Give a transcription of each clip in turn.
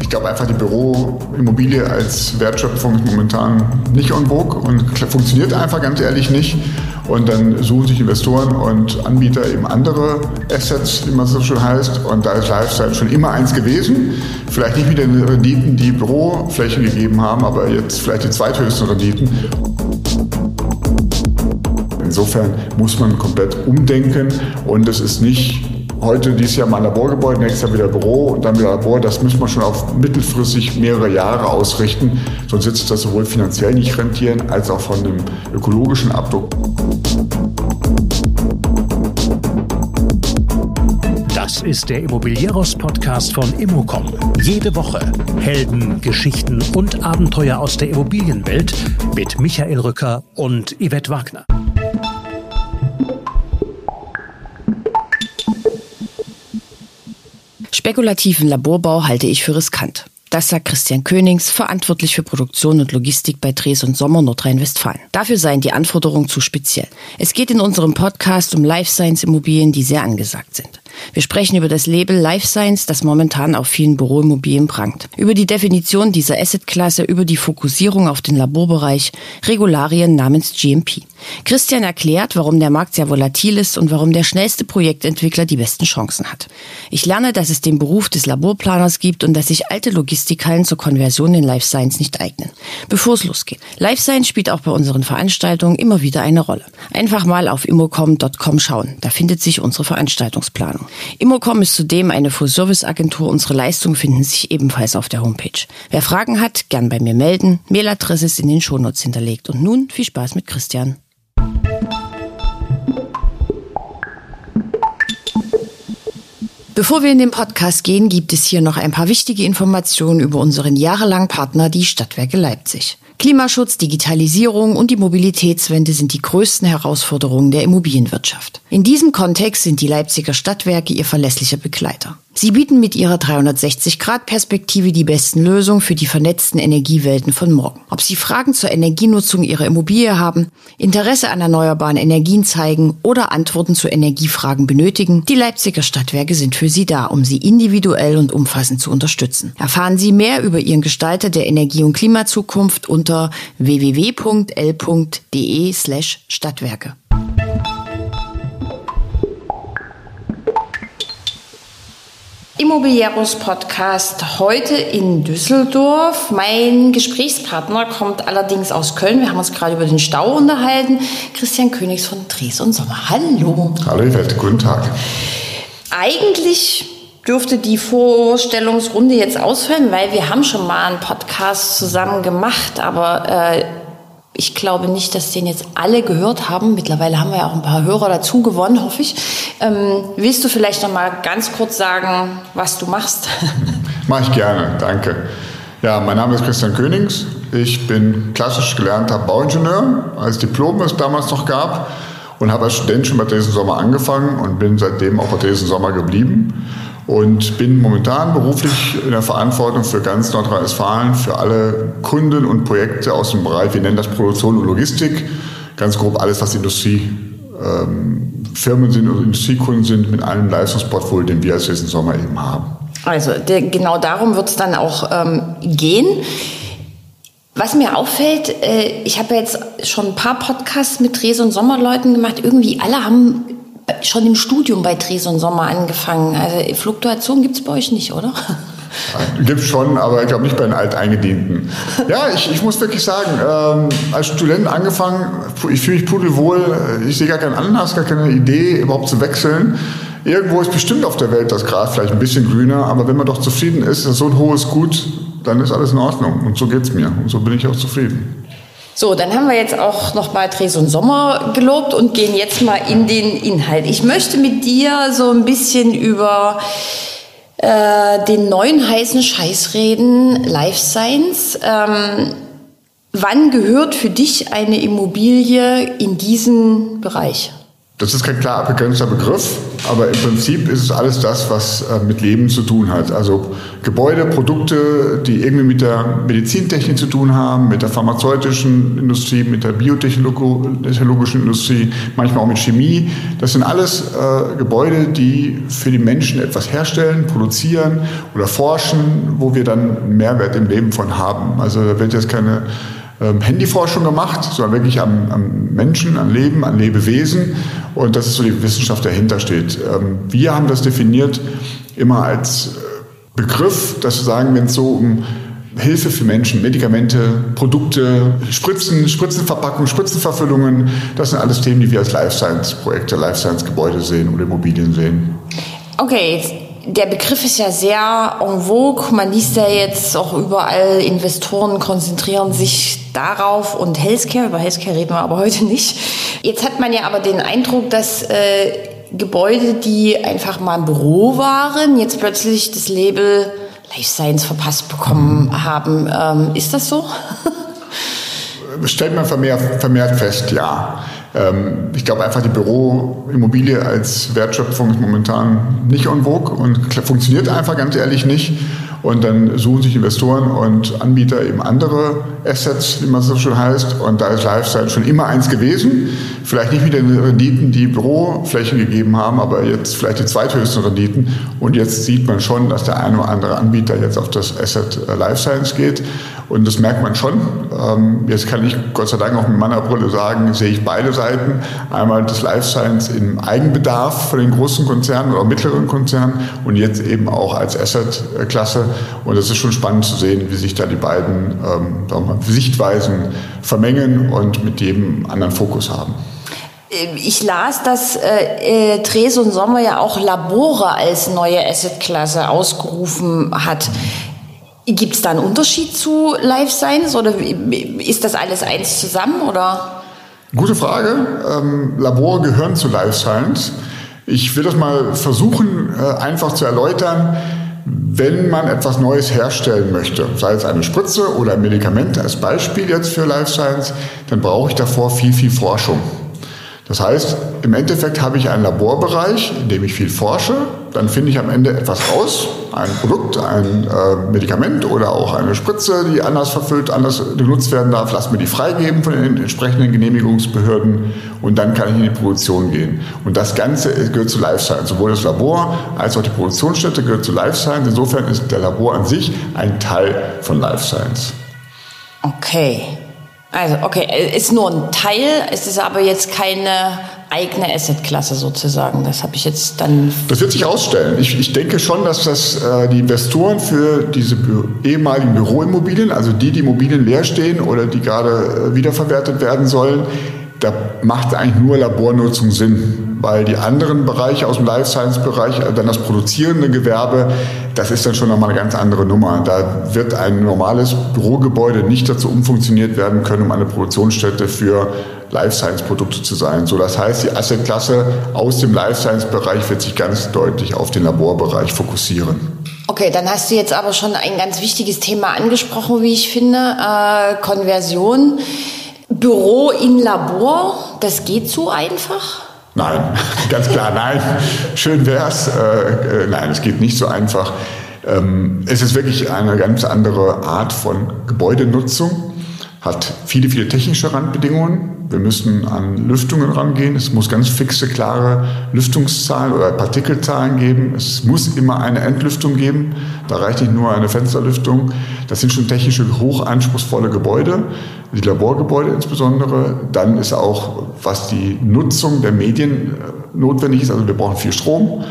Ich glaube einfach, die Büroimmobilie als Wertschöpfung ist momentan nicht en vogue und funktioniert einfach ganz ehrlich nicht. Und dann suchen sich Investoren und Anbieter eben andere Assets, wie man so schön heißt. Und da ist Lifestyle schon immer eins gewesen. Vielleicht nicht mit den Renditen, die Büroflächen gegeben haben, aber jetzt vielleicht die zweithöchsten Renditen. Insofern muss man komplett umdenken und es ist nicht heute dieses Jahr mal Laborgebäude, nächstes Jahr wieder Büro und dann wieder Labor. Das müssen wir schon auf mittelfristig mehrere Jahre ausrichten. Sonst wird sich das sowohl finanziell nicht rentieren als auch von dem ökologischen Abdruck. Das ist der Immobilieros-Podcast von Immocom. Jede Woche Helden, Geschichten und Abenteuer aus der Immobilienwelt mit Michael Rücker und Yvette Wagner. Spekulativen Laborbau halte ich für riskant. Das sagt Christian Königs, verantwortlich für Produktion und Logistik bei Dres und Sommer Nordrhein-Westfalen. Dafür seien die Anforderungen zu speziell. Es geht in unserem Podcast um Life Science Immobilien, die sehr angesagt sind. Wir sprechen über das Label Life Science, das momentan auf vielen Büroimmobilien prangt. Über die Definition dieser Assetklasse, über die Fokussierung auf den Laborbereich, Regularien namens GMP. Christian erklärt, warum der Markt sehr volatil ist und warum der schnellste Projektentwickler die besten Chancen hat. Ich lerne, dass es den Beruf des Laborplaners gibt und dass sich alte Logistikhallen zur Konversion in Life Science nicht eignen. Bevor es losgeht. Life Science spielt auch bei unseren Veranstaltungen immer wieder eine Rolle. Einfach mal auf immocom.com schauen. Da findet sich unsere Veranstaltungsplanung. Immocom ist zudem eine Full-Service-Agentur. Unsere Leistungen finden sich ebenfalls auf der Homepage. Wer Fragen hat, gern bei mir melden. Mailadresse ist in den Shownotes hinterlegt. Und nun viel Spaß mit Christian. Bevor wir in den Podcast gehen, gibt es hier noch ein paar wichtige Informationen über unseren jahrelangen Partner, die Stadtwerke Leipzig. Klimaschutz, Digitalisierung und die Mobilitätswende sind die größten Herausforderungen der Immobilienwirtschaft. In diesem Kontext sind die Leipziger Stadtwerke ihr verlässlicher Begleiter. Sie bieten mit ihrer 360-Grad-Perspektive die besten Lösungen für die vernetzten Energiewelten von morgen. Ob Sie Fragen zur Energienutzung Ihrer Immobilie haben, Interesse an erneuerbaren Energien zeigen oder Antworten zu Energiefragen benötigen, die Leipziger Stadtwerke sind für Sie da, um Sie individuell und umfassend zu unterstützen. Erfahren Sie mehr über Ihren Gestalter der Energie- und Klimazukunft unter www.l.de slash Stadtwerke. Immobilieros Podcast heute in Düsseldorf. Mein Gesprächspartner kommt allerdings aus Köln. Wir haben uns gerade über den Stau unterhalten. Christian Königs von Dres und Sommer. Hallo. Hallo, Yvette. Guten Tag. Eigentlich dürfte die Vorstellungsrunde jetzt ausfallen, weil wir haben schon mal einen Podcast zusammen gemacht, aber äh, ich glaube nicht, dass den jetzt alle gehört haben. Mittlerweile haben wir ja auch ein paar Hörer dazu gewonnen, hoffe ich. Ähm, willst du vielleicht noch mal ganz kurz sagen, was du machst? Mache ich gerne, danke. Ja, mein Name ist Christian Königs. Ich bin klassisch gelernter Bauingenieur, als Diplom es damals noch gab und habe als Student schon bei Dresden Sommer angefangen und bin seitdem auch bei Dresden Sommer geblieben und bin momentan beruflich in der Verantwortung für ganz Nordrhein-Westfalen, für alle Kunden und Projekte aus dem Bereich, wir nennen das Produktion und Logistik, ganz grob alles, was Industriefirmen ähm, sind oder Industriekunden sind, mit einem Leistungsportfolio, den wir als Hessen Sommer eben haben. Also der, genau darum wird es dann auch ähm, gehen. Was mir auffällt, äh, ich habe jetzt schon ein paar Podcasts mit Dres- und Sommerleuten gemacht. Irgendwie alle haben schon im Studium bei Dres und Sommer angefangen. Also Fluktuation gibt es bei euch nicht, oder? Gibt es schon, aber ich glaube nicht bei den Alteingedienten. Ja, ich, ich muss wirklich sagen, ähm, als Student angefangen, ich fühle mich pudelwohl, ich sehe gar keinen Anlass, gar keine Idee, überhaupt zu wechseln. Irgendwo ist bestimmt auf der Welt das Gras vielleicht ein bisschen grüner, aber wenn man doch zufrieden ist, ist so ein hohes Gut, dann ist alles in Ordnung. Und so geht es mir. Und so bin ich auch zufrieden. So, dann haben wir jetzt auch noch mal Dres und Sommer gelobt und gehen jetzt mal in den Inhalt. Ich möchte mit dir so ein bisschen über äh, den neuen heißen Scheiß reden, Life Science. Ähm, wann gehört für dich eine Immobilie in diesen Bereich? Das ist kein klar abgegrenzter Begriff. Aber im Prinzip ist es alles das, was äh, mit Leben zu tun hat. Also Gebäude, Produkte, die irgendwie mit der Medizintechnik zu tun haben, mit der pharmazeutischen Industrie, mit der biotechnologischen Industrie, manchmal auch mit Chemie. Das sind alles äh, Gebäude, die für die Menschen etwas herstellen, produzieren oder forschen, wo wir dann Mehrwert im Leben von haben. Also da wird jetzt keine Handyforschung gemacht, sondern wirklich am, am, Menschen, am Leben, an Lebewesen. Und das ist so die Wissenschaft, die dahinter steht. Ähm, wir haben das definiert immer als äh, Begriff, dass wir sagen, wenn es so um Hilfe für Menschen, Medikamente, Produkte, Spritzen, Spritzenverpackungen, Spritzenverfüllungen, das sind alles Themen, die wir als Life Science Projekte, Life Science Gebäude sehen oder Immobilien sehen. Okay, der Begriff ist ja sehr en vogue. Man liest ja jetzt auch überall, Investoren konzentrieren sich darauf und Healthcare, über Healthcare reden wir aber heute nicht. Jetzt hat man ja aber den Eindruck, dass äh, Gebäude, die einfach mal ein Büro waren, jetzt plötzlich das Label Life Science verpasst bekommen haben. Ähm, ist das so? Stellt man vermehrt, vermehrt fest, ja. Ähm, ich glaube einfach, die Büroimmobilie als Wertschöpfung ist momentan nicht en vogue und funktioniert einfach ganz ehrlich nicht. Und dann suchen sich Investoren und Anbieter eben andere Assets, wie man so schon heißt. Und da ist Lifestyle schon immer eins gewesen. Vielleicht nicht mit den Renditen, die Büroflächen gegeben haben, aber jetzt vielleicht die zweithöchsten Renditen. Und jetzt sieht man schon, dass der eine oder andere Anbieter jetzt auf das Asset äh, Life Science geht. Und das merkt man schon. Ähm, jetzt kann ich Gott sei Dank auch mit meiner Brille sagen, sehe ich beide Seiten. Einmal das Life Science im Eigenbedarf von den großen Konzernen oder mittleren Konzernen und jetzt eben auch als Asset-Klasse. Und es ist schon spannend zu sehen, wie sich da die beiden ähm, Sichtweisen vermengen und mit jedem anderen Fokus haben. Ich las, dass äh, äh, Tres und Sommer ja auch Labore als neue Assetklasse ausgerufen hat. Gibt es da einen Unterschied zu Life Science oder ist das alles eins zusammen oder? Gute Frage. Ähm, Labore gehören zu Life Science. Ich will das mal versuchen, äh, einfach zu erläutern. Wenn man etwas Neues herstellen möchte, sei es eine Spritze oder ein Medikament als Beispiel jetzt für Life Science, dann brauche ich davor viel, viel Forschung. Das heißt, im Endeffekt habe ich einen Laborbereich, in dem ich viel forsche. Dann finde ich am Ende etwas raus, ein Produkt, ein äh, Medikament oder auch eine Spritze, die anders verfüllt, anders genutzt werden darf. Lass mir die freigeben von den entsprechenden Genehmigungsbehörden und dann kann ich in die Produktion gehen. Und das Ganze gehört zu Life Science. Sowohl das Labor als auch die Produktionsstätte gehört zu Life Science. Insofern ist der Labor an sich ein Teil von Life Science. Okay. Also, okay, ist nur ein Teil, es ist aber jetzt keine eigene Assetklasse sozusagen. Das habe ich jetzt dann. Das wird sich ausstellen. Ich, ich denke schon, dass das äh, die Investoren für diese Bü ehemaligen Büroimmobilien, also die, die Immobilien leer stehen oder die gerade äh, wiederverwertet werden sollen, da macht eigentlich nur Labornutzung Sinn, weil die anderen Bereiche aus dem Life Science Bereich, äh, dann das produzierende Gewerbe, das ist dann schon nochmal eine ganz andere Nummer. Da wird ein normales Bürogebäude nicht dazu umfunktioniert werden können, um eine Produktionsstätte für Life Science Produkte zu sein. So, das heißt, die Assetklasse aus dem Life Science Bereich wird sich ganz deutlich auf den Laborbereich fokussieren. Okay, dann hast du jetzt aber schon ein ganz wichtiges Thema angesprochen, wie ich finde, äh, Konversion. Büro in Labor, das geht so einfach? Nein, ganz klar nein. Schön wär's. Äh, äh, nein, es geht nicht so einfach. Ähm, es ist wirklich eine ganz andere Art von Gebäudenutzung, hat viele, viele technische Randbedingungen. Wir müssen an Lüftungen rangehen. Es muss ganz fixe, klare Lüftungszahlen oder Partikelzahlen geben. Es muss immer eine Entlüftung geben. Da reicht nicht nur eine Fensterlüftung. Das sind schon technische, hochanspruchsvolle Gebäude, die Laborgebäude insbesondere. Dann ist auch, was die Nutzung der Medien äh, notwendig ist. Also wir brauchen viel Strom.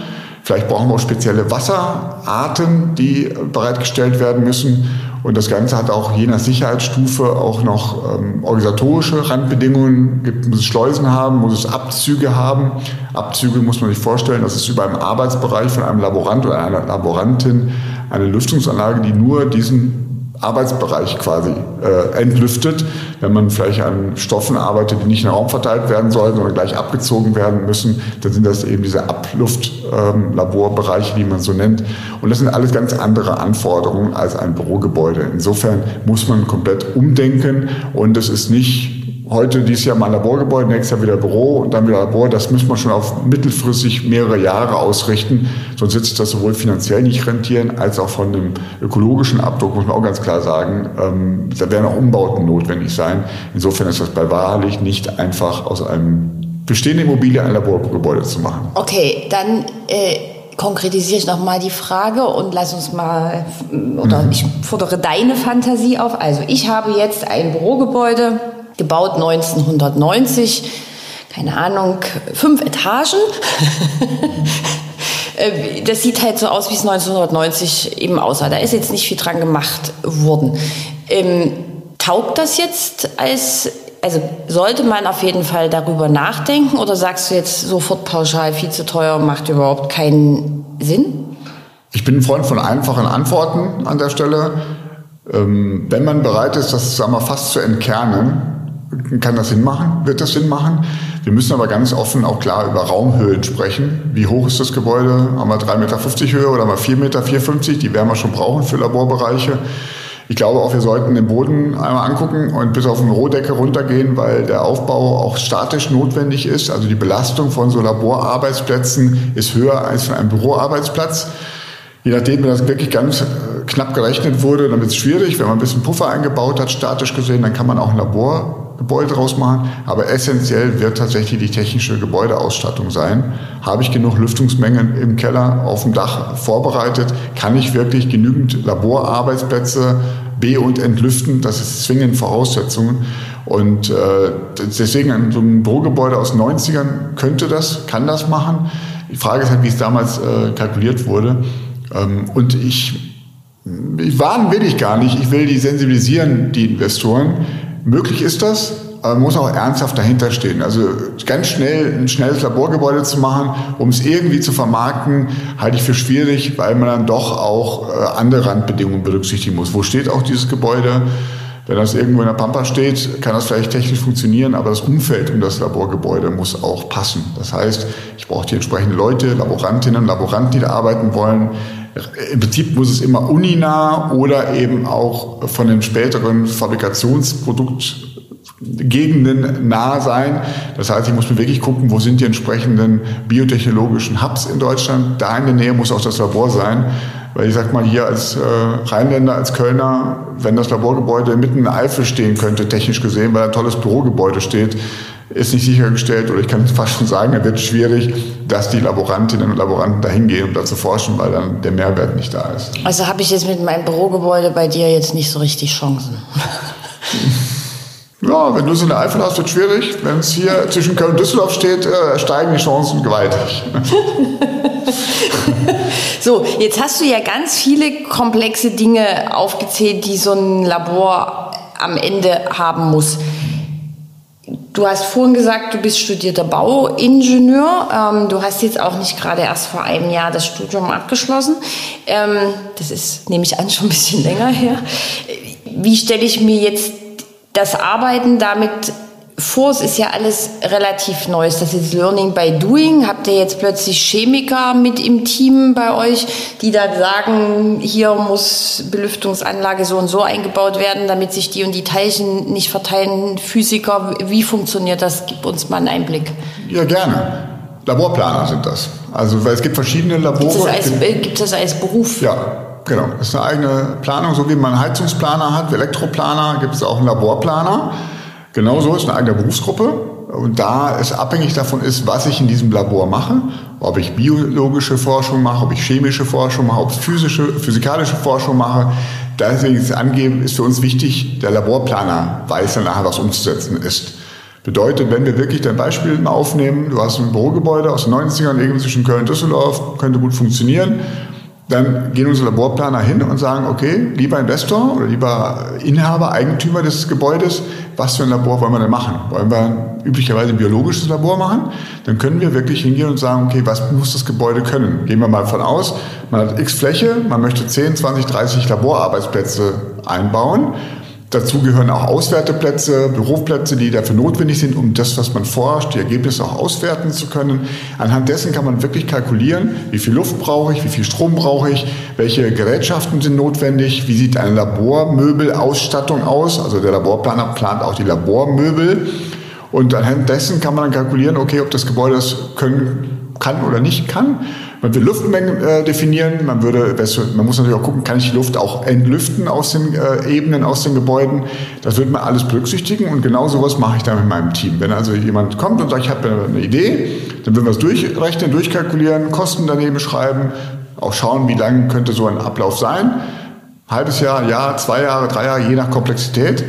Vielleicht brauchen wir auch spezielle Wasserarten, die bereitgestellt werden müssen. Und das Ganze hat auch je nach Sicherheitsstufe auch noch ähm, organisatorische Randbedingungen. Gibt, muss es Schleusen haben, muss es Abzüge haben. Abzüge muss man sich vorstellen, das ist über einem Arbeitsbereich von einem Laborant oder einer Laborantin eine Lüftungsanlage, die nur diesen Arbeitsbereich quasi äh, entlüftet. Wenn man vielleicht an Stoffen arbeitet, die nicht in den Raum verteilt werden sollen, sondern gleich abgezogen werden müssen, dann sind das eben diese Abluftlaborbereiche, ähm, die man so nennt. Und das sind alles ganz andere Anforderungen als ein Bürogebäude. Insofern muss man komplett umdenken und es ist nicht heute dieses Jahr mal ein Laborgebäude, nächstes Jahr wieder Büro und dann wieder Labor. Das müssen wir schon auf mittelfristig mehrere Jahre ausrichten. Sonst wird sich das sowohl finanziell nicht rentieren, als auch von dem ökologischen Abdruck, muss man auch ganz klar sagen. Ähm, da werden auch Umbauten notwendig sein. Insofern ist das bei wahrlich nicht einfach aus einem bestehenden Immobilie ein Laborgebäude zu machen. Okay, dann äh, konkretisiere ich nochmal die Frage und lass uns mal, oder mhm. ich fordere deine Fantasie auf. Also ich habe jetzt ein Bürogebäude, gebaut 1990, keine Ahnung, fünf Etagen. Äh, das sieht halt so aus, wie es 1990 eben aussah. Da ist jetzt nicht viel dran gemacht worden. Ähm, taugt das jetzt als, also sollte man auf jeden Fall darüber nachdenken oder sagst du jetzt sofort pauschal viel zu teuer, macht überhaupt keinen Sinn? Ich bin ein Freund von einfachen Antworten an der Stelle. Ähm, wenn man bereit ist, das sagen wir, fast zu entkernen, kann das Sinn machen? Wird das Sinn machen? Wir müssen aber ganz offen auch klar über Raumhöhen sprechen. Wie hoch ist das Gebäude? Haben wir 3,50 Meter Höhe oder wir 4,54 Meter? Die werden wir schon brauchen für Laborbereiche. Ich glaube auch, wir sollten den Boden einmal angucken und bis auf den Rohdecke runtergehen, weil der Aufbau auch statisch notwendig ist. Also die Belastung von so Laborarbeitsplätzen ist höher als von einem Büroarbeitsplatz. Je nachdem, wenn das wirklich ganz äh, knapp gerechnet wurde, dann wird es schwierig. Wenn man ein bisschen Puffer eingebaut hat, statisch gesehen, dann kann man auch ein Laborgebäude draus machen. Aber essentiell wird tatsächlich die technische Gebäudeausstattung sein. Habe ich genug Lüftungsmengen im Keller, auf dem Dach vorbereitet? Kann ich wirklich genügend Laborarbeitsplätze be- und entlüften? Das ist zwingend Voraussetzungen. Und äh, deswegen so ein Bürogebäude aus den 90ern könnte das, kann das machen. Die Frage ist halt, wie es damals äh, kalkuliert wurde. Ähm, und ich, ich warnen will ich gar nicht, ich will die sensibilisieren, die Investoren. Möglich ist das, aber man muss auch ernsthaft dahinter stehen. Also ganz schnell ein schnelles Laborgebäude zu machen, um es irgendwie zu vermarkten, halte ich für schwierig, weil man dann doch auch äh, andere Randbedingungen berücksichtigen muss. Wo steht auch dieses Gebäude? Wenn das irgendwo in der Pampa steht, kann das vielleicht technisch funktionieren, aber das Umfeld um das Laborgebäude muss auch passen. Das heißt, ich brauche die entsprechenden Leute, Laborantinnen, Laboranten, die da arbeiten wollen. Im Prinzip muss es immer uninah oder eben auch von den späteren Fabrikationsproduktgegenden nah sein. Das heißt, ich muss mir wirklich gucken, wo sind die entsprechenden biotechnologischen Hubs in Deutschland. Da in der Nähe muss auch das Labor sein. Weil ich sag mal, hier als äh, Rheinländer, als Kölner, wenn das Laborgebäude mitten in Eifel stehen könnte, technisch gesehen, weil ein tolles Bürogebäude steht, ist nicht sichergestellt oder ich kann fast schon sagen, es wird schwierig, dass die Laborantinnen und Laboranten dahin gehen, um da zu forschen, weil dann der Mehrwert nicht da ist. Also habe ich jetzt mit meinem Bürogebäude bei dir jetzt nicht so richtig Chancen. Ja, wenn du es in der Eifel hast, wird es schwierig. Wenn es hier zwischen Köln und Düsseldorf steht, äh, steigen die Chancen gewaltig. so, jetzt hast du ja ganz viele komplexe Dinge aufgezählt, die so ein Labor am Ende haben muss. Du hast vorhin gesagt, du bist studierter Bauingenieur. Ähm, du hast jetzt auch nicht gerade erst vor einem Jahr das Studium abgeschlossen. Ähm, das ist, nehme ich an, schon ein bisschen länger her. Wie stelle ich mir jetzt das Arbeiten damit Force ist ja alles relativ Neues. Das ist Learning by Doing. Habt ihr jetzt plötzlich Chemiker mit im Team bei euch, die dann sagen, hier muss Belüftungsanlage so und so eingebaut werden, damit sich die und die Teilchen nicht verteilen? Physiker, wie funktioniert das? Gib uns mal einen Einblick. Ja, gerne. Laborplaner sind das. Also, weil es gibt verschiedene Labore. Gibt es das als, äh, gibt es als Beruf? Ja, Genau, das ist eine eigene Planung, so wie man einen Heizungsplaner hat, Elektroplaner, gibt es auch einen Laborplaner. Genauso ist eine eigene Berufsgruppe. Und da es abhängig davon ist, was ich in diesem Labor mache, ob ich biologische Forschung mache, ob ich chemische Forschung mache, ob ich physische, physikalische Forschung mache, deswegen ist angeben, ist für uns wichtig, der Laborplaner weiß dann nachher, was umzusetzen ist. Bedeutet, wenn wir wirklich dein Beispiel mal aufnehmen, du hast ein Bürogebäude aus den 90ern, irgendwie zwischen Köln und Düsseldorf, könnte gut funktionieren dann gehen unsere Laborplaner hin und sagen, okay, lieber Investor oder lieber Inhaber, Eigentümer des Gebäudes, was für ein Labor wollen wir denn machen? Wollen wir üblicherweise ein biologisches Labor machen? Dann können wir wirklich hingehen und sagen, okay, was muss das Gebäude können? Gehen wir mal von aus, man hat x Fläche, man möchte 10, 20, 30 Laborarbeitsplätze einbauen. Dazu gehören auch Auswerteplätze, Büroplätze, die dafür notwendig sind, um das, was man forscht, die Ergebnisse auch auswerten zu können. Anhand dessen kann man wirklich kalkulieren, wie viel Luft brauche ich, wie viel Strom brauche ich, welche Gerätschaften sind notwendig, wie sieht eine Labormöbelausstattung aus. Also der Laborplaner plant auch die Labormöbel. Und anhand dessen kann man dann kalkulieren, okay, ob das Gebäude das können kann oder nicht kann. Man will Luftmengen äh, definieren, man, würde, man muss natürlich auch gucken, kann ich die Luft auch entlüften aus den äh, Ebenen, aus den Gebäuden. Das wird man alles berücksichtigen und genau sowas mache ich dann mit meinem Team. Wenn also jemand kommt und sagt, ich habe eine Idee, dann würden wir es durchrechnen, durchkalkulieren, Kosten daneben schreiben, auch schauen, wie lang könnte so ein Ablauf sein. Halbes Jahr, Jahr, zwei Jahre, drei Jahre, je nach Komplexität.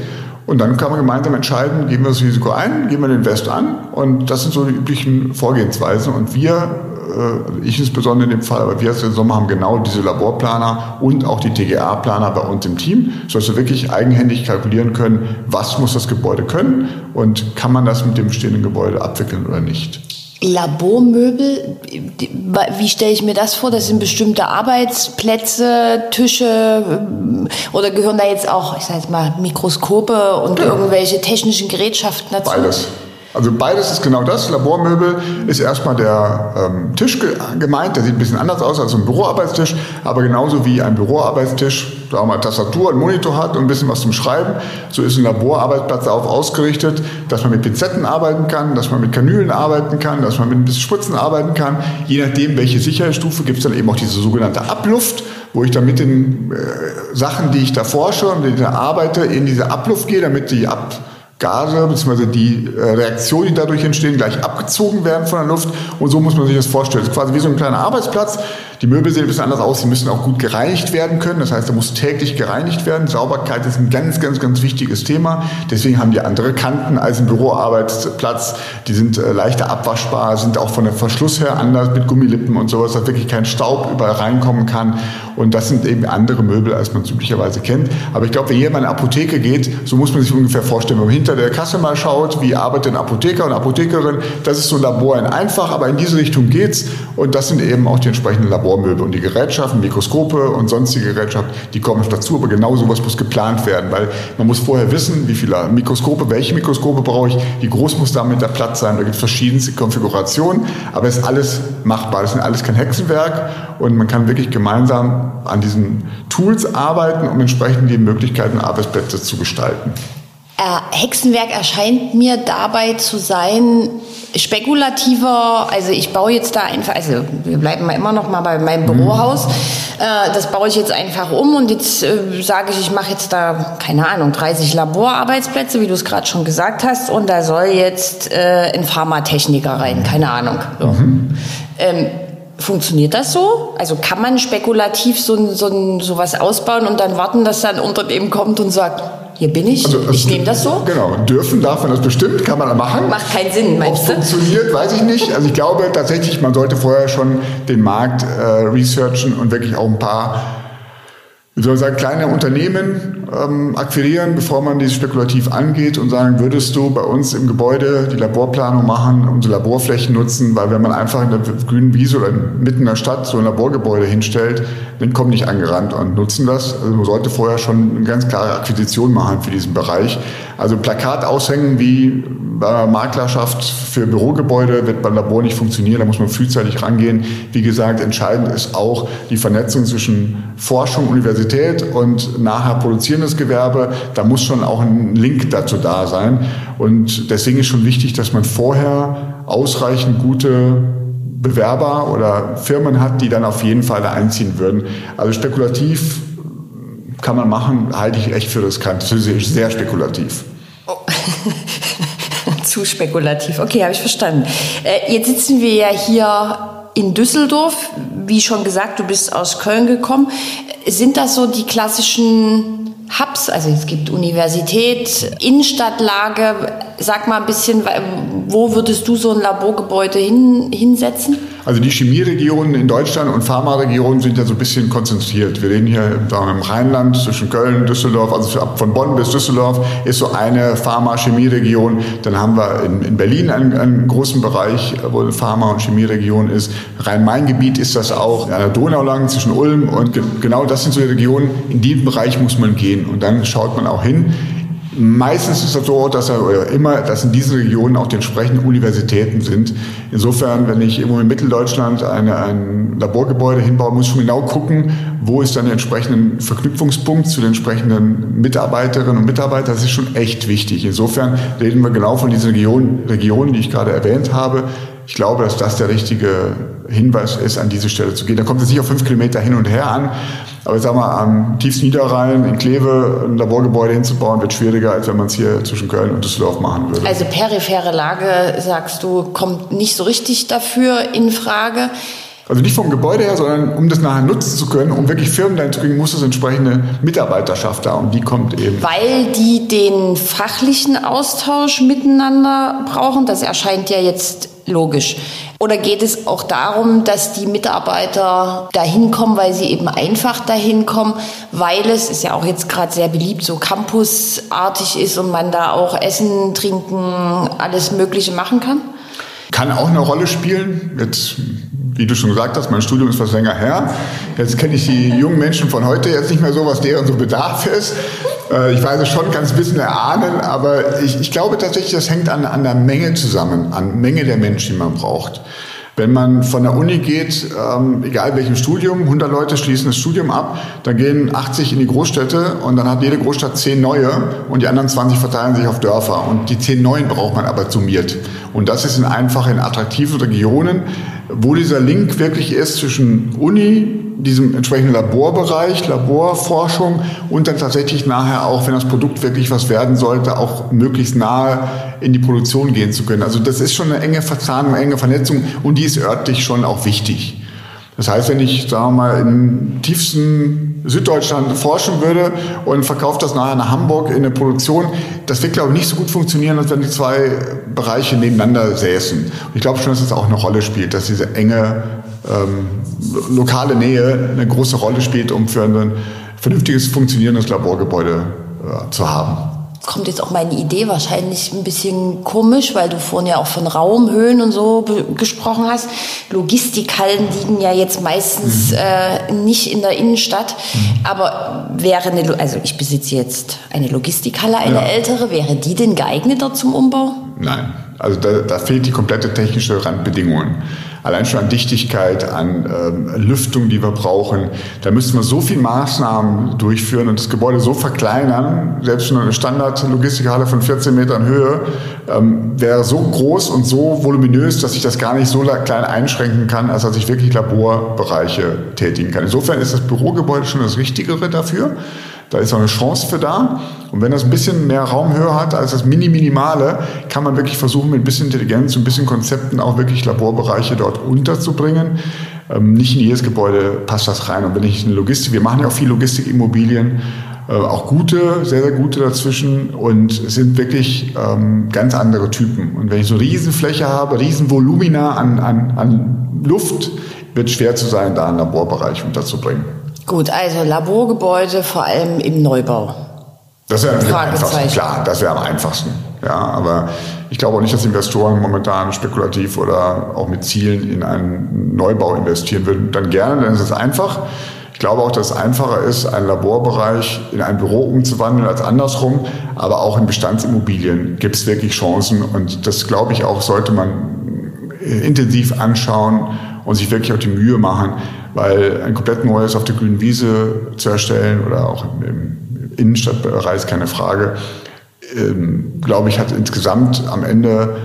Und dann kann man gemeinsam entscheiden, gehen wir das Risiko ein, gehen wir den Invest an. Und das sind so die üblichen Vorgehensweisen. Und wir ich insbesondere in dem Fall, aber wir als Sommer haben genau diese Laborplaner und auch die TGA-Planer bei uns im Team, sodass wir wirklich eigenhändig kalkulieren können, was muss das Gebäude können und kann man das mit dem bestehenden Gebäude abwickeln oder nicht. Labormöbel, wie stelle ich mir das vor? Das sind bestimmte Arbeitsplätze, Tische oder gehören da jetzt auch, ich sage jetzt mal, Mikroskope und ja. irgendwelche technischen Gerätschaften dazu? Beides. Also beides ist genau das. Labormöbel ist erstmal der ähm, Tisch ge gemeint, der sieht ein bisschen anders aus als ein Büroarbeitstisch, aber genauso wie ein Büroarbeitstisch, da man Tastatur und Monitor hat und ein bisschen was zum Schreiben, so ist ein Laborarbeitsplatz darauf ausgerichtet, dass man mit Pinzetten arbeiten kann, dass man mit Kanülen arbeiten kann, dass man mit ein bisschen Spritzen arbeiten kann. Je nachdem, welche Sicherheitsstufe, gibt es dann eben auch diese sogenannte Abluft, wo ich dann mit den äh, Sachen, die ich da forsche und die ich da arbeite, in diese Abluft gehe, damit die ab Gase bzw. die äh, Reaktionen, die dadurch entstehen, gleich abgezogen werden von der Luft. Und so muss man sich das vorstellen. Das ist quasi wie so ein kleiner Arbeitsplatz, die Möbel sehen ein bisschen anders aus, sie müssen auch gut gereinigt werden können. Das heißt, da muss täglich gereinigt werden. Sauberkeit ist ein ganz, ganz, ganz wichtiges Thema. Deswegen haben die andere Kanten als ein Büroarbeitsplatz. Die sind äh, leichter abwaschbar, sind auch von der Verschluss her anders mit Gummilippen und sowas, dass wirklich kein Staub überall reinkommen kann. Und das sind eben andere Möbel, als man es üblicherweise kennt. Aber ich glaube, wenn jemand in eine Apotheke geht, so muss man sich ungefähr vorstellen, wenn man hinter der Kasse mal schaut, wie arbeitet ein Apotheker und Apothekerin. Das ist so ein Labor in einfach, aber in diese Richtung geht's. Und das sind eben auch die entsprechenden Labor Labormöbel. Und die Gerätschaften, Mikroskope und sonstige Gerätschaften, die kommen dazu. Aber genau sowas muss geplant werden, weil man muss vorher wissen, wie viele Mikroskope, welche Mikroskope brauche ich, wie groß muss damit der Platz sein. Da gibt es verschiedenste Konfigurationen, aber es ist alles machbar. Das ist alles kein Hexenwerk und man kann wirklich gemeinsam an diesen Tools arbeiten, um entsprechend die Möglichkeiten, Arbeitsplätze zu gestalten. Hexenwerk erscheint mir dabei zu sein, spekulativer, also ich baue jetzt da einfach, also wir bleiben mal immer noch mal bei meinem Bürohaus, äh, das baue ich jetzt einfach um und jetzt äh, sage ich, ich mache jetzt da, keine Ahnung, 30 Laborarbeitsplätze, wie du es gerade schon gesagt hast, und da soll jetzt äh, ein Pharmatechniker rein, keine Ahnung. Mhm. Ähm, Funktioniert das so? Also kann man spekulativ so, so, so was ausbauen und dann warten, dass dann unter dem kommt und sagt, hier bin ich, also, also ich nehme das so. Genau, dürfen darf man das bestimmt, kann man machen. Macht keinen Sinn, meinst du? funktioniert, weiß ich nicht. Also ich glaube tatsächlich, man sollte vorher schon den Markt äh, researchen und wirklich auch ein paar wie soll man sagen, kleine Unternehmen ähm, akquirieren, bevor man dieses spekulativ angeht und sagen, würdest du bei uns im Gebäude die Laborplanung machen, unsere Laborflächen nutzen, weil wenn man einfach in der grünen Wiese oder mitten in der Stadt so ein Laborgebäude hinstellt, dann kommen nicht angerannt und nutzen das. Also man sollte vorher schon eine ganz klare Akquisition machen für diesen Bereich. Also Plakat aushängen wie bei Maklerschaft für Bürogebäude wird beim Labor nicht funktionieren, da muss man frühzeitig rangehen. Wie gesagt, entscheidend ist auch die Vernetzung zwischen Forschung, Universität und nachher produzierendes Gewerbe. Da muss schon auch ein Link dazu da sein. Und deswegen ist schon wichtig, dass man vorher ausreichend gute Bewerber oder Firmen hat, die dann auf jeden Fall da einziehen würden. Also spekulativ kann man machen, halte ich echt für riskant. Das ist sehr spekulativ. Oh. Zu spekulativ. Okay, habe ich verstanden. Äh, jetzt sitzen wir ja hier in Düsseldorf. Wie schon gesagt, du bist aus Köln gekommen. Sind das so die klassischen Hubs? Also es gibt Universität, Innenstadtlage. Sag mal ein bisschen, wo würdest du so ein Laborgebäude hin, hinsetzen? Also die Chemieregionen in Deutschland und Pharmaregionen sind ja so ein bisschen konzentriert. Wir reden hier im Rheinland zwischen Köln, Düsseldorf, also von Bonn bis Düsseldorf ist so eine Pharma-Chemieregion. Dann haben wir in, in Berlin einen, einen, großen Bereich, wo eine Pharma- und Chemieregion ist. Rhein-Main-Gebiet ist das auch, an der Donau lang zwischen Ulm und genau das sind so die Regionen. In diesem Bereich muss man gehen und dann schaut man auch hin. Meistens ist es so, dass er, immer, dass in diesen Regionen auch die entsprechenden Universitäten sind. Insofern, wenn ich irgendwo in Mitteldeutschland eine, ein Laborgebäude hinbaue, muss ich schon genau gucken, wo ist dann der entsprechende Verknüpfungspunkt zu den entsprechenden Mitarbeiterinnen und Mitarbeitern. Das ist schon echt wichtig. Insofern reden wir genau von diesen Regionen, Regionen die ich gerade erwähnt habe. Ich glaube, dass das der richtige Hinweis ist, an diese Stelle zu gehen. Da kommt es nicht auf fünf Kilometer hin und her an. Aber ich sag mal, am tiefsten Niederrhein in Kleve ein Laborgebäude hinzubauen, wird schwieriger, als wenn man es hier zwischen Köln und Düsseldorf machen würde. Also periphere Lage, sagst du, kommt nicht so richtig dafür in Frage. Also nicht vom Gebäude her, sondern um das nachher nutzen zu können, um wirklich Firmen dahin zu kriegen, muss es entsprechende Mitarbeiterschaft da und die kommt eben. Weil die den fachlichen Austausch miteinander brauchen, das erscheint ja jetzt logisch. Oder geht es auch darum, dass die Mitarbeiter dahin kommen, weil sie eben einfach dahin kommen, weil es ist ja auch jetzt gerade sehr beliebt, so campusartig ist und man da auch essen, trinken, alles Mögliche machen kann? Kann auch eine Rolle spielen. Jetzt wie du schon gesagt hast, mein Studium ist was länger her. Jetzt kenne ich die jungen Menschen von heute jetzt nicht mehr so, was deren so Bedarf ist. Äh, ich weiß es schon ganz bisschen erahnen, aber ich, ich glaube tatsächlich, das hängt an, an der Menge zusammen, an Menge der Menschen, die man braucht. Wenn man von der Uni geht, ähm, egal welchem Studium, 100 Leute schließen das Studium ab, dann gehen 80 in die Großstädte und dann hat jede Großstadt 10 neue und die anderen 20 verteilen sich auf Dörfer. Und die 10 neuen braucht man aber summiert. Und das ist in einfach in attraktiven Regionen, wo dieser Link wirklich ist zwischen Uni, diesem entsprechenden Laborbereich, Laborforschung und dann tatsächlich nachher auch, wenn das Produkt wirklich was werden sollte, auch möglichst nahe in die Produktion gehen zu können. Also das ist schon eine enge Verzahnung, eine enge Vernetzung und die ist örtlich schon auch wichtig. Das heißt, wenn ich, sagen wir mal, im tiefsten Süddeutschland forschen würde und verkaufe das nachher nach Hamburg in eine Produktion, das wird, glaube ich, nicht so gut funktionieren, als wenn die zwei Bereiche nebeneinander säßen. Ich glaube schon, dass es auch eine Rolle spielt, dass diese enge ähm, lokale Nähe eine große Rolle spielt, um für ein vernünftiges, funktionierendes Laborgebäude äh, zu haben kommt jetzt auch meine Idee wahrscheinlich ein bisschen komisch, weil du vorhin ja auch von Raumhöhen und so gesprochen hast. Logistikhallen liegen ja jetzt meistens mhm. äh, nicht in der Innenstadt, mhm. aber wäre eine, also ich besitze jetzt eine Logistikhalle, eine ja. ältere, wäre die denn geeigneter zum Umbau? Nein, also da, da fehlt die komplette technische Randbedingungen allein schon an Dichtigkeit, an ähm, Lüftung, die wir brauchen. Da müssten wir so viele Maßnahmen durchführen und das Gebäude so verkleinern, selbst schon eine Standard-Logistikhalle von 14 Metern Höhe ähm, wäre so groß und so voluminös, dass ich das gar nicht so klein einschränken kann, als dass ich wirklich Laborbereiche tätigen kann. Insofern ist das Bürogebäude schon das Richtigere dafür. Da ist auch eine Chance für da. Und wenn das ein bisschen mehr Raumhöhe hat als das Mini-Minimale, kann man wirklich versuchen, mit ein bisschen Intelligenz und ein bisschen Konzepten auch wirklich Laborbereiche dort unterzubringen. Ähm, nicht in jedes Gebäude passt das rein. Und wenn ich eine Logistik, wir machen ja auch viel Logistikimmobilien, äh, auch gute, sehr, sehr gute dazwischen und es sind wirklich ähm, ganz andere Typen. Und wenn ich so eine Riesenfläche habe, Riesenvolumina an, an, an Luft, wird schwer zu sein, da einen Laborbereich unterzubringen. Gut, also Laborgebäude vor allem im Neubau. Das wäre am einfachsten, klar, das wäre am einfachsten. Ja, aber ich glaube auch nicht, dass Investoren momentan spekulativ oder auch mit Zielen in einen Neubau investieren würden. Dann gerne, dann ist es einfach. Ich glaube auch, dass es einfacher ist, einen Laborbereich in ein Büro umzuwandeln als andersrum. Aber auch in Bestandsimmobilien gibt es wirklich Chancen. Und das, glaube ich, auch sollte man intensiv anschauen und sich wirklich auch die Mühe machen, weil ein komplett neues auf der grünen Wiese zu erstellen oder auch im, Innenstadtbereich keine Frage, ähm, glaube ich, hat insgesamt am Ende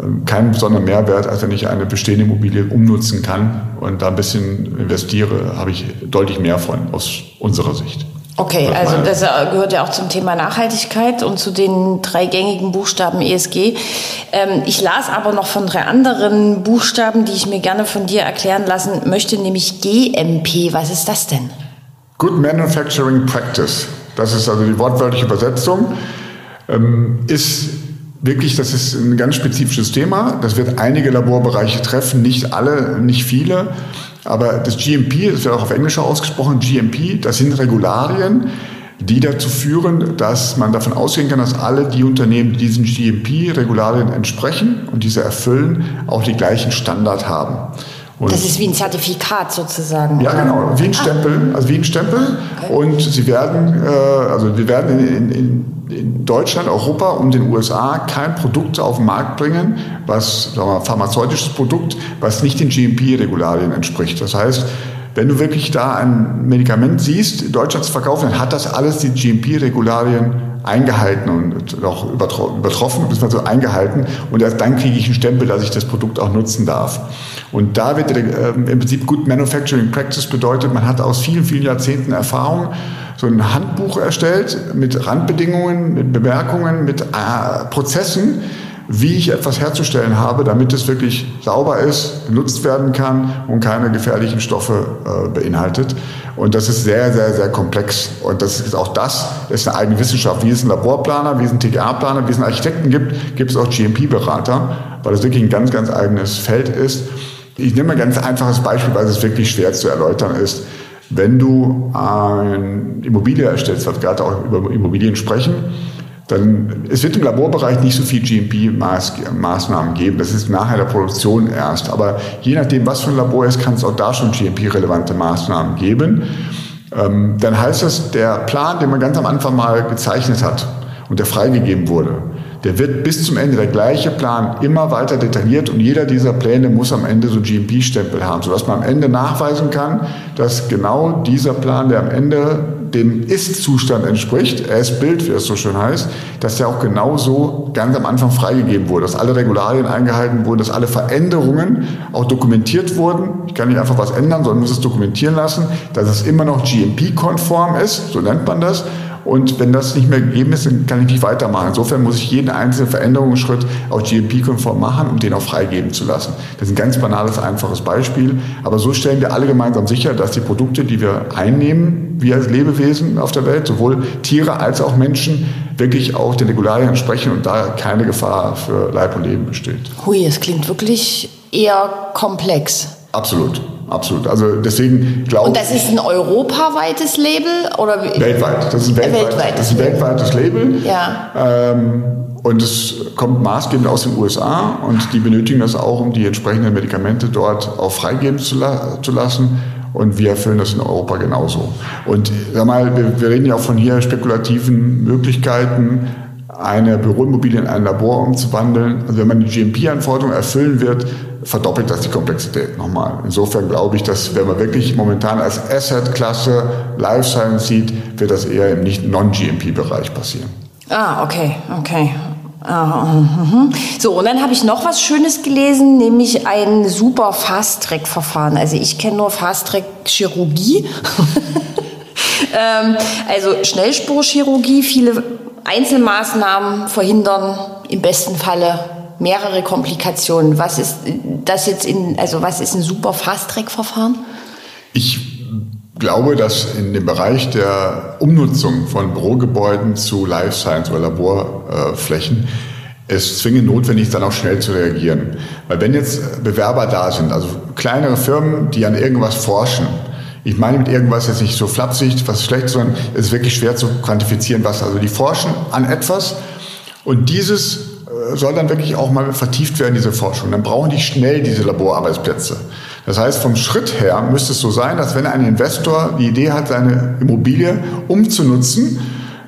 ähm, keinen besonderen Mehrwert, als wenn ich eine bestehende Immobilie umnutzen kann und da ein bisschen investiere, habe ich deutlich mehr von aus unserer Sicht. Okay, also das gehört ja auch zum Thema Nachhaltigkeit und zu den drei gängigen Buchstaben ESG. Ähm, ich las aber noch von drei anderen Buchstaben, die ich mir gerne von dir erklären lassen möchte, nämlich GMP. Was ist das denn? Good Manufacturing Practice. Das ist also die wortwörtliche Übersetzung. Ähm, ist wirklich, das ist ein ganz spezifisches Thema. Das wird einige Laborbereiche treffen, nicht alle, nicht viele. Aber das GMP, das wird auch auf Englisch ausgesprochen, GMP, das sind Regularien, die dazu führen, dass man davon ausgehen kann, dass alle die Unternehmen, die diesen GMP-Regularien entsprechen und diese erfüllen, auch die gleichen Standard haben. Und das ist wie ein Zertifikat sozusagen. Ja, genau, wie ein Stempel, also wie ein Stempel. Okay. Und sie werden, äh, also wir werden in, in, in, Deutschland, Europa und den USA kein Produkt auf den Markt bringen, was, sagen wir, pharmazeutisches Produkt, was nicht den GMP-Regularien entspricht. Das heißt, wenn du wirklich da ein Medikament siehst, in Deutschland zu verkaufen, dann hat das alles die GMP-Regularien eingehalten und auch übertroffen, beziehungsweise eingehalten. Und erst dann kriege ich einen Stempel, dass ich das Produkt auch nutzen darf. Und da wird äh, im Prinzip Good Manufacturing Practice bedeutet, man hat aus vielen, vielen Jahrzehnten Erfahrung so ein Handbuch erstellt mit Randbedingungen, mit Bemerkungen, mit äh, Prozessen, wie ich etwas herzustellen habe, damit es wirklich sauber ist, genutzt werden kann und keine gefährlichen Stoffe äh, beinhaltet. Und das ist sehr, sehr, sehr komplex. Und das ist auch das ist eine eigene Wissenschaft. Wie es einen Laborplaner, wie es einen TGA-Planer, wie es einen Architekten gibt, gibt es auch GMP-Berater, weil das wirklich ein ganz, ganz eigenes Feld ist. Ich nehme ein ganz einfaches Beispiel, weil es wirklich schwer zu erläutern ist. Wenn du eine Immobilie erstellst, was gerade auch über Immobilien sprechen, dann, es wird im Laborbereich nicht so viel GMP-Maßnahmen geben. Das ist nachher der Produktion erst. Aber je nachdem, was für ein Labor ist, kann es auch da schon GMP-relevante Maßnahmen geben. Ähm, dann heißt das, der Plan, den man ganz am Anfang mal gezeichnet hat und der freigegeben wurde, der wird bis zum Ende der gleiche Plan immer weiter detailliert und jeder dieser Pläne muss am Ende so GMP-Stempel haben, sodass man am Ende nachweisen kann, dass genau dieser Plan, der am Ende dem Ist-Zustand entspricht, As-Bild, wie es so schön heißt, dass der auch genauso ganz am Anfang freigegeben wurde, dass alle Regularien eingehalten wurden, dass alle Veränderungen auch dokumentiert wurden. Ich kann nicht einfach was ändern, sondern muss es dokumentieren lassen, dass es immer noch GMP-konform ist, so nennt man das, und wenn das nicht mehr gegeben ist, dann kann ich nicht weitermachen. Insofern muss ich jeden einzelnen Veränderungsschritt auch GMP-konform machen, um den auch freigeben zu lassen. Das ist ein ganz banales, einfaches Beispiel. Aber so stellen wir alle gemeinsam sicher, dass die Produkte, die wir einnehmen, wir als Lebewesen auf der Welt, sowohl Tiere als auch Menschen, wirklich auch den Regularien entsprechen und da keine Gefahr für Leib und Leben besteht. Hui, es klingt wirklich eher komplex. Absolut. Absolut. Also deswegen glaube Und das ist ein europaweites Label oder weltweit? Das ist ein weltweit, weltweit. Das ist ein weltweites Label. Ja. Ähm, und es kommt maßgebend aus den USA und die benötigen das auch, um die entsprechenden Medikamente dort auch freigeben zu, la zu lassen. Und wir erfüllen das in Europa genauso. Und sag mal, wir, wir reden ja auch von hier spekulativen Möglichkeiten, eine Büroimmobilie in ein Labor umzuwandeln. Also wenn man die GMP-Anforderungen erfüllen wird, verdoppelt das die Komplexität nochmal. Insofern glaube ich, dass wenn man wirklich momentan als Asset-Klasse Life Science sieht, wird das eher im nicht Non-GMP-Bereich passieren. Ah, okay, okay. Uh, so, und dann habe ich noch was Schönes gelesen, nämlich ein super Fast-Track-Verfahren. Also ich kenne nur Fast-Track-Chirurgie. ähm, also Schnellspurchirurgie, viele Einzelmaßnahmen verhindern im besten Falle mehrere Komplikationen. Was ist das jetzt in, also was ist ein super Fast-Track-Verfahren? Ich glaube, dass in dem Bereich der Umnutzung von Bürogebäuden zu Life Science oder Laborflächen es zwingend notwendig ist, dann auch schnell zu reagieren. Weil wenn jetzt Bewerber da sind, also kleinere Firmen, die an irgendwas forschen, ich meine mit irgendwas jetzt nicht so flapsig, was schlecht, sondern es ist wirklich schwer zu quantifizieren, was. Also die forschen an etwas und dieses soll dann wirklich auch mal vertieft werden, diese Forschung. Dann brauchen die schnell diese Laborarbeitsplätze. Das heißt, vom Schritt her müsste es so sein, dass wenn ein Investor die Idee hat, seine Immobilie umzunutzen,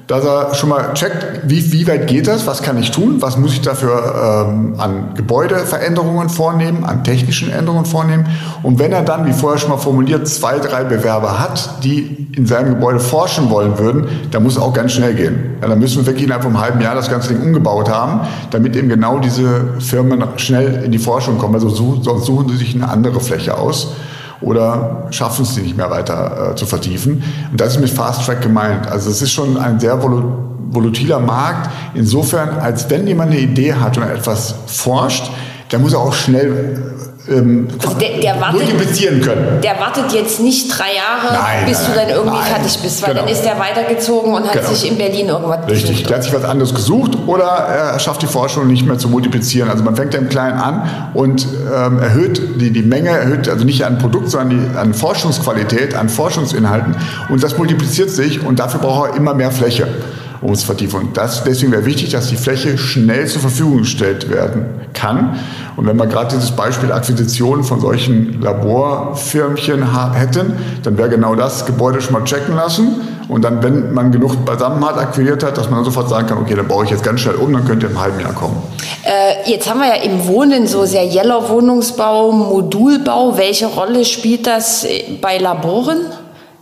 dass er schon mal checkt, wie, wie weit geht das, was kann ich tun, was muss ich dafür ähm, an Gebäudeveränderungen vornehmen, an technischen Änderungen vornehmen. Und wenn er dann, wie vorher schon mal formuliert, zwei, drei Bewerber hat, die in seinem Gebäude forschen wollen würden, dann muss es auch ganz schnell gehen. Ja, dann müssen wir wirklich innerhalb von einem halben Jahr das ganze Ding umgebaut haben, damit eben genau diese Firmen schnell in die Forschung kommen. Also sonst suchen sie sich eine andere Fläche aus oder schaffen es die nicht mehr weiter äh, zu vertiefen. Und das ist mit Fast Track gemeint. Also es ist schon ein sehr volatiler Markt. Insofern, als wenn jemand eine Idee hat oder etwas forscht, dann muss er auch schnell ähm, Also der- der wartet- multiplizieren können. Der wartet jetzt nicht drei Jahre, Nein, bis nein, du dann irgendwie nein. fertig bist, weil Genau. dann ist der weitergezogen und hat Genau. sich in Berlin irgendwas Richtig, gesucht. der hat sich was anderes gesucht oder er schafft die Forschung nicht mehr zu multiplizieren. Also man fängt ja im Kleinen an und ähm, erhöht die, die Menge, erhöht also nicht an Produkt, sondern die, an Forschungsqualität, an Forschungsinhalten und das multipliziert sich und dafür braucht er immer mehr Fläche, Und das, deswegen wäre wichtig, dass die Fläche schnell zur Verfügung gestellt werden kann. Und wenn wir gerade dieses Beispiel Akquisition von solchen Laborfirmchen hätten, dann wäre genau das Gebäude schon mal checken lassen. Und dann, wenn man genug beisammen hat, akquiriert hat, dass man dann sofort sagen kann, okay, dann baue ich jetzt ganz schnell um, dann könnt ihr im halben Jahr kommen. Äh, jetzt haben wir ja im Wohnen so serieller Wohnungsbau, Modulbau. Welche Rolle spielt das äh, bei Laboren?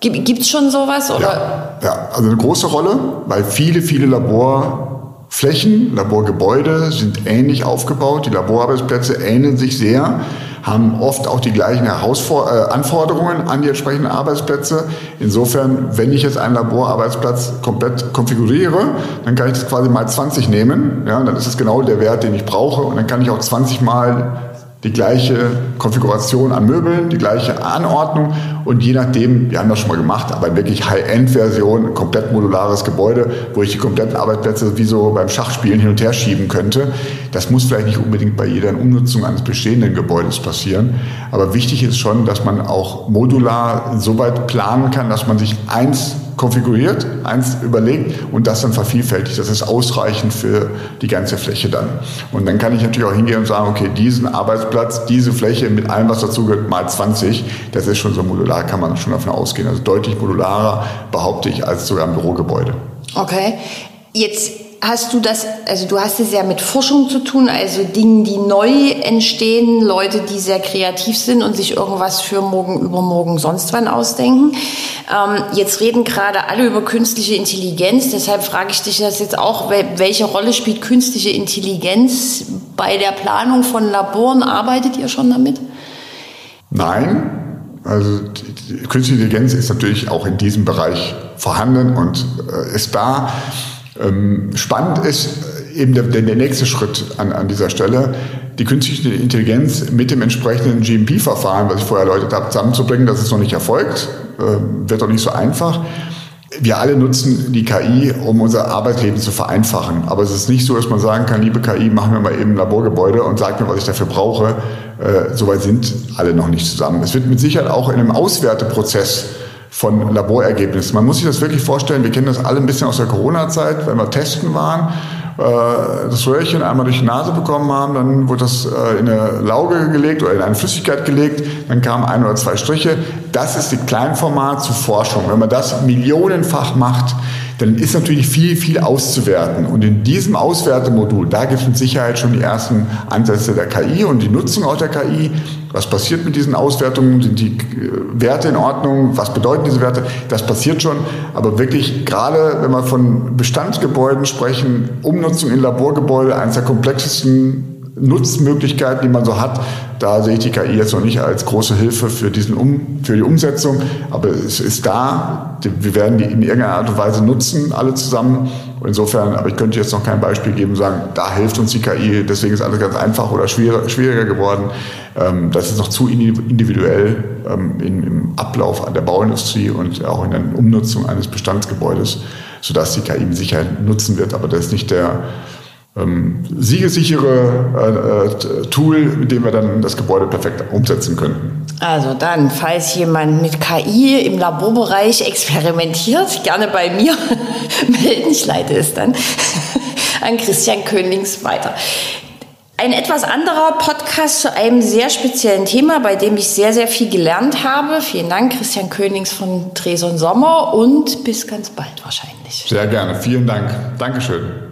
Gibt es schon sowas? Oder? Ja, ja, also eine große Rolle, weil viele, viele Laborflächen, Laborgebäude sind ähnlich aufgebaut. Die Laborarbeitsplätze ähneln sich sehr, haben oft auch die gleichen Herausfor äh, Anforderungen an die entsprechenden Arbeitsplätze. Insofern, wenn ich jetzt einen Laborarbeitsplatz komplett konfiguriere, dann kann ich das quasi mal 20 nehmen. Ja, dann ist es genau der Wert, den ich brauche. Und dann kann ich auch 20 mal die gleiche Konfiguration an Möbeln, die gleiche Anordnung und je nachdem, wir haben das schon mal gemacht, aber in wirklich High-End-Version, komplett modulares Gebäude, wo ich die kompletten Arbeitsplätze wie so beim Schachspielen hin und her schieben könnte. Das muss vielleicht nicht unbedingt bei jeder Umnutzung eines bestehenden Gebäudes passieren, aber wichtig ist schon, dass man auch modular so weit planen kann, dass man sich eins konfiguriert, eins überlegt und das dann vervielfältigt. Das ist ausreichend für die ganze Fläche dann. Und dann kann ich natürlich auch hingehen und sagen, okay, diesen Arbeitsplatz, diese Fläche mit allem, was dazugehört, mal 20, das ist schon so modular, kann man schon davon ausgehen. Also deutlich modularer, behaupte ich, als sogar ein Bürogebäude. Okay. Jetzt hast du das, also du hast es ja mit Forschung zu tun, also Dingen, die neu entstehen, Leute, die sehr kreativ sind und sich irgendwas für morgen, übermorgen, sonst wann ausdenken. Ähm, jetzt reden gerade alle über künstliche Intelligenz, deshalb frage ich dich das jetzt auch, wel- welche Rolle spielt künstliche Intelligenz bei der Planung von Laboren? Arbeitet ihr schon damit? Nein, also künstliche Intelligenz ist natürlich auch in diesem Bereich vorhanden und äh, ist da. Ähm, spannend ist äh, eben der, der, nächste Schritt an, an dieser Stelle, die künstliche Intelligenz mit dem entsprechenden GMP-Verfahren, was ich vorher erläutert habe, zusammenzubringen. Das ist noch nicht erfolgt, äh, wird auch nicht so einfach. Wir alle nutzen die KI, um unser Arbeitsleben zu vereinfachen. Aber es ist nicht so, dass man sagen kann, liebe KI, machen wir mal eben ein Laborgebäude und sag mir, was ich dafür brauche. Äh, Soweit sind alle noch nicht zusammen. Es wird mit Sicherheit auch in einem Auswerteprozess von Laborergebnissen. Man muss sich das wirklich vorstellen, wir kennen das alle ein bisschen aus der Corona-Zeit, wenn wir testen waren, äh, das Röhrchen einmal durch die Nase bekommen haben, dann wurde das äh, in eine Lauge gelegt oder in eine Flüssigkeit gelegt, dann kamen ein oder zwei Striche. Das ist die Kleinformat zur Forschung. Wenn man das millionenfach macht, dann ist natürlich viel, viel auszuwerten. Und in diesem Auswertemodul, da gibt es mit Sicherheit schon die ersten Ansätze der KI und die Nutzung auch der KI. Was passiert mit diesen Auswertungen? Sind die Werte in Ordnung? Was bedeuten diese Werte? Das passiert schon. Aber wirklich, gerade wenn wir von Bestandsgebäuden sprechen, Umnutzung in Laborgebäude, eines der komplexesten Nutzmöglichkeiten, die man so hat, da sehe ich die KI jetzt noch nicht als große Hilfe für, diesen um, für die Umsetzung. Aber es ist da. Wir werden die in irgendeiner Art und Weise nutzen, alle zusammen. Und insofern, aber ich könnte jetzt noch kein Beispiel geben, sagen, da hilft uns die KI, deswegen ist alles ganz einfach oder schwieriger, schwieriger geworden. Das ist noch zu individuell im Ablauf der Bauindustrie und auch in der Umnutzung eines Bestandsgebäudes, sodass die KI mit Sicherheit nutzen wird. Aber das ist nicht der ähm, siegessichere äh, Tool, mit dem wir dann das Gebäude perfekt umsetzen könnten. Also dann, falls jemand mit KI im Laborbereich experimentiert, gerne bei mir melden. Ich leite es dann an Christian Königs weiter. Ein etwas anderer Podcast zu einem sehr speziellen Thema, bei dem ich sehr, sehr viel gelernt habe. Vielen Dank, Christian Königs von Treson Sommer und bis ganz bald wahrscheinlich. Sehr gerne. Vielen Dank. Dankeschön.